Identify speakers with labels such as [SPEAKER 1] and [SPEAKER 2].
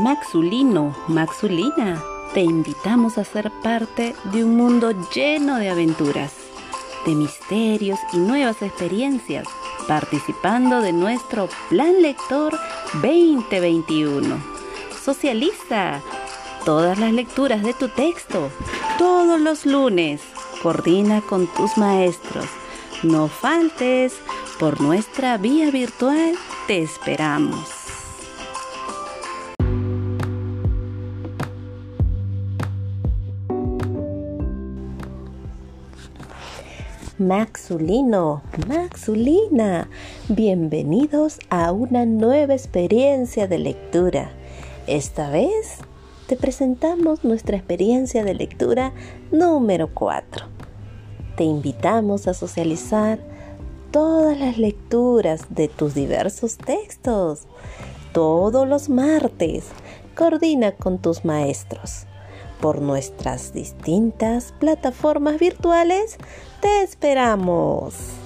[SPEAKER 1] Maxulino, Maxulina, te invitamos a ser parte de un mundo lleno de aventuras, de misterios y nuevas experiencias, participando de nuestro Plan Lector 2021. Socializa todas las lecturas de tu texto, todos los lunes. Coordina con tus maestros. No faltes, por nuestra vía virtual te esperamos.
[SPEAKER 2] Maxulino, Maxulina, bienvenidos a una nueva experiencia de lectura. Esta vez te presentamos nuestra experiencia de lectura número 4. Te invitamos a socializar todas las lecturas de tus diversos textos. Todos los martes, coordina con tus maestros. Por nuestras distintas plataformas virtuales, te esperamos.